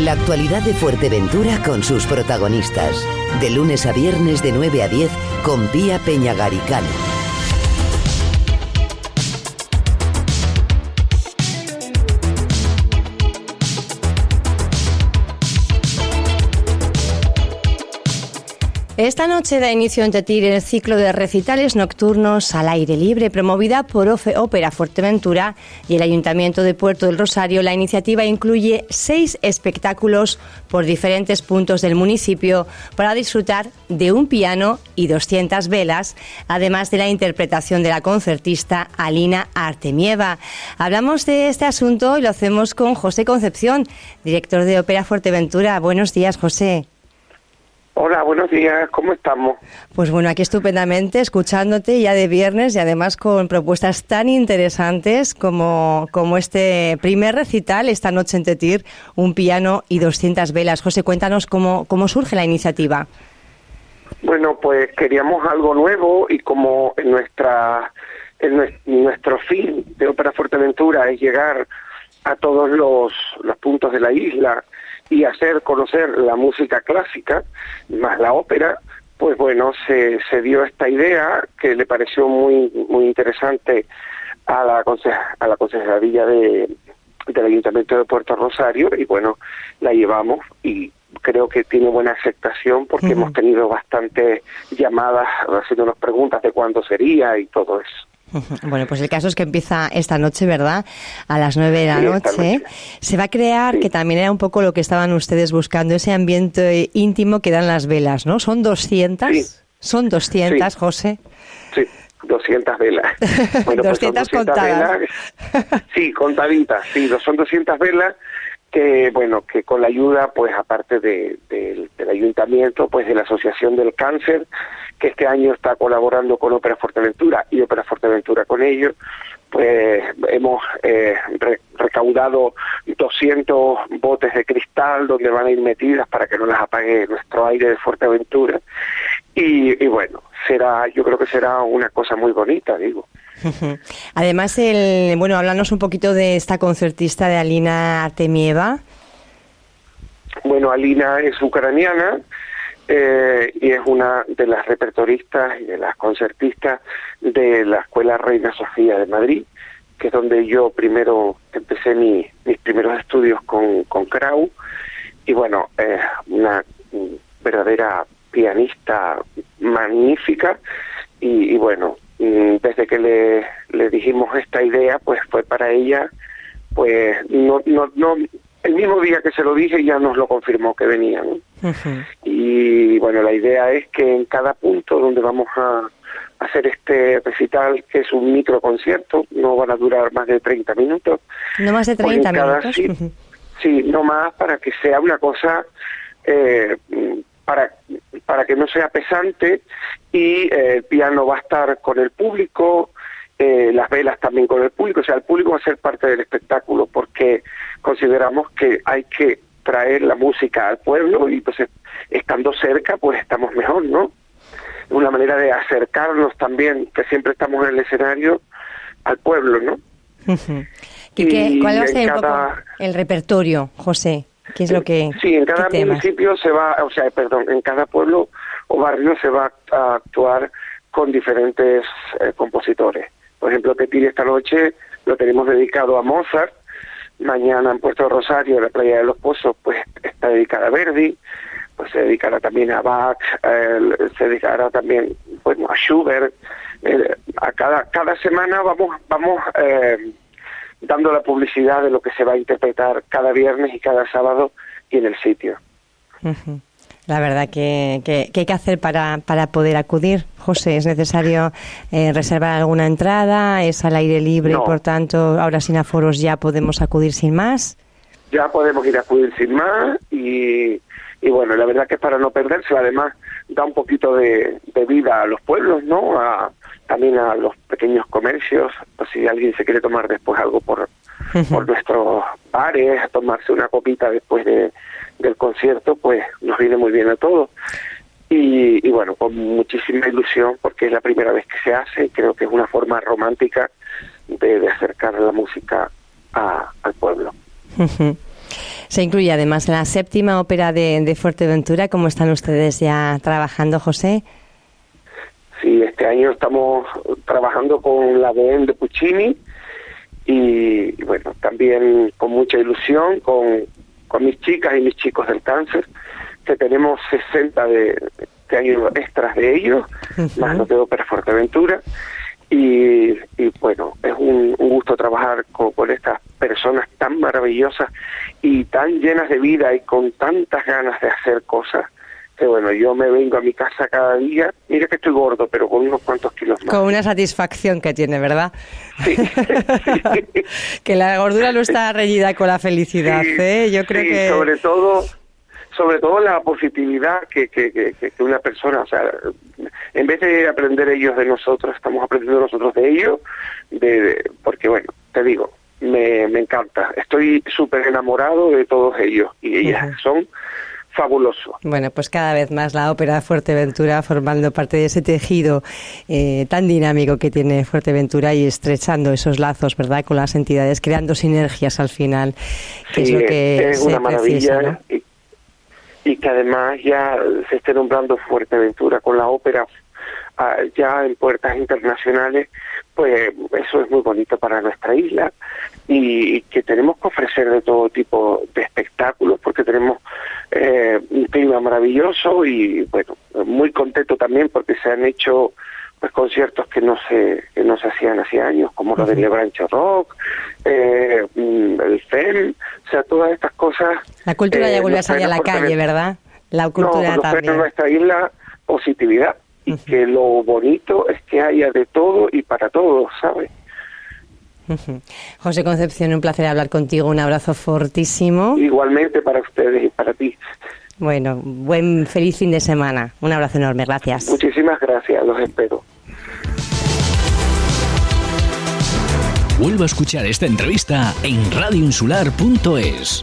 La actualidad de Fuerteventura con sus protagonistas. De lunes a viernes de 9 a 10 con Pía Peñagaricano. Esta noche da inicio en Tetir el ciclo de recitales nocturnos al aire libre promovida por Ópera Fuerteventura y el Ayuntamiento de Puerto del Rosario. La iniciativa incluye seis espectáculos por diferentes puntos del municipio para disfrutar de un piano y 200 velas, además de la interpretación de la concertista Alina Artemieva. Hablamos de este asunto y lo hacemos con José Concepción, director de Ópera Fuerteventura. Buenos días, José. Hola, buenos días, ¿cómo estamos? Pues bueno, aquí estupendamente, escuchándote ya de viernes y además con propuestas tan interesantes como, como este primer recital esta noche en Tetir, un piano y 200 velas. José, cuéntanos cómo, cómo surge la iniciativa. Bueno, pues queríamos algo nuevo y como en nuestra en nuestro fin de Ópera Fuerteventura es llegar a todos los, los puntos de la isla y hacer conocer la música clásica más la ópera, pues bueno, se, se dio esta idea que le pareció muy muy interesante a la a la consejería de, del Ayuntamiento de Puerto Rosario y bueno, la llevamos y creo que tiene buena aceptación porque hemos tenido bastantes llamadas haciéndonos preguntas de cuándo sería y todo eso. Bueno, pues el caso es que empieza esta noche, ¿verdad? A las nueve de la noche. Se va a crear, que también era un poco lo que estaban ustedes buscando, ese ambiente íntimo que dan las velas, ¿no? ¿Son 200? ¿Son 200, José? Sí, 200 velas. Bueno, 200, pues contadas. sí, contaditas, sí, son 200 velas que bueno que con la ayuda pues aparte de, del ayuntamiento pues de la asociación del cáncer que este año está colaborando con Ópera Fuerteventura y Ópera Fuerteventura con ellos pues hemos eh, recaudado 200 botes de cristal donde van a ir metidas para que no las apague nuestro aire de Fuerteventura. Y, y bueno será yo creo que será una cosa muy bonita digo Además, el, bueno, háblanos un poquito de esta concertista de Alina Artemieva. Bueno, Alina es ucraniana eh, y es una de las repertoristas y de las concertistas de la Escuela Reina Sofía de Madrid, que es donde yo primero empecé mis primeros estudios con, Krau. Y bueno, es una verdadera pianista magnífica y, y bueno, desde que le, le dijimos esta idea, pues fue para ella, pues no, no, no, el mismo día que se lo dije ya nos lo confirmó que venían. Y bueno, la idea es que en cada punto donde vamos a hacer este recital, que es un micro concierto, no van a durar más de 30 minutos. No más de 30 pues minutos. Sí, no más para que sea una cosa eh, para, para que no sea pesante y eh, el piano va a estar con el público, eh, las velas también con el público, o sea, el público va a ser parte del espectáculo porque consideramos que hay que traer la música al pueblo y pues estando cerca pues estamos mejor, ¿no? Una manera de acercarnos también, que siempre estamos en el escenario, al pueblo, ¿no? ¿Cuál va a ser el repertorio, José? ¿Qué es lo que Sí, en cada municipio se va, o sea, perdón, en cada pueblo o barrio se va a actuar con diferentes eh, compositores. Por ejemplo, Petit esta noche lo tenemos dedicado a Mozart, mañana en Puerto Rosario, en la playa de los Pozos, pues está dedicada a Verdi, pues se dedicará también a Bach, se dedicará también, bueno, a Schubert. Eh, a cada cada semana vamos vamos eh, dando la publicidad de lo que se va a interpretar cada viernes y cada sábado y en el sitio. La verdad que, que, hay que hacer para, para poder acudir, José. ¿Es necesario eh, reservar alguna entrada? ¿Es al aire libre y por tanto ahora sin aforos ya podemos acudir sin más? Ya podemos ir a acudir sin más y, y bueno, la verdad que es para no perderse. Además, da un poquito de, de vida a los pueblos, ¿no? A, también a los pequeños comercios, o si alguien se quiere tomar después algo por, por nuestros bares, tomarse una copita después de, del concierto, pues nos viene muy bien a todos. Y, y, bueno, con muchísima ilusión, porque es la primera vez que se hace, y creo que es una forma romántica de, de acercar la música a, al pueblo. Se incluye además la séptima ópera de, de Fuerteventura. ¿Cómo están ustedes ya trabajando, José? Este año estamos trabajando con la BN de Puccini y, bueno, también con mucha ilusión con, con mis chicas y mis chicos del cáncer, que tenemos 60 de, este año extras de ellos, más lo de Ópera Fuerteventura. Y, y, bueno, es un, gusto trabajar con, con, estas personas tan maravillosas y tan llenas de vida y con tantas ganas de hacer cosas bueno, yo me vengo a mi casa cada día, mira que estoy gordo, pero con unos cuantos kilos más. Con una satisfacción que tiene, ¿verdad? Sí. que la gordura no está reñida con la felicidad, ¿eh? Yo creo que... sobre todo sobre todo la positividad que, que, que, que, una persona, o sea, en vez de aprender ellos de nosotros, estamos aprendiendo nosotros de ellos, de, porque bueno, te digo, me, me encanta, estoy súper enamorado de todos ellos y ellas son fabuloso. Bueno, pues cada vez más la ópera Fuerteventura formando parte de ese tejido eh, tan dinámico que tiene Fuerteventura y estrechando esos lazos, ¿verdad?, con las entidades, creando sinergias al final, que es lo que es una maravilla y, y, que además ya se esté nombrando Fuerteventura con la ópera ya en puertas internacionales, pues eso es muy bonito para nuestra isla y que tenemos que ofrecer de todo tipo de espectáculos porque tenemos eh, un clima maravilloso y bueno, muy contento también porque se han hecho pues conciertos que no se que no se hacían hace años como lo del Lebrancho Rock eh, mm, el FEM o sea todas estas cosas la cultura ya eh, vuelve a salir a la calle verdad la cultura no, también en nuestra isla positividad y que lo bonito es que haya de todo y para todos sabes José Concepción, un placer hablar contigo. Un abrazo fortísimo. Igualmente para ustedes y para ti. Bueno, buen feliz fin de semana. Un abrazo enorme. Gracias. Muchísimas gracias. Los espero. Vuelvo a escuchar esta entrevista en radioinsular.es.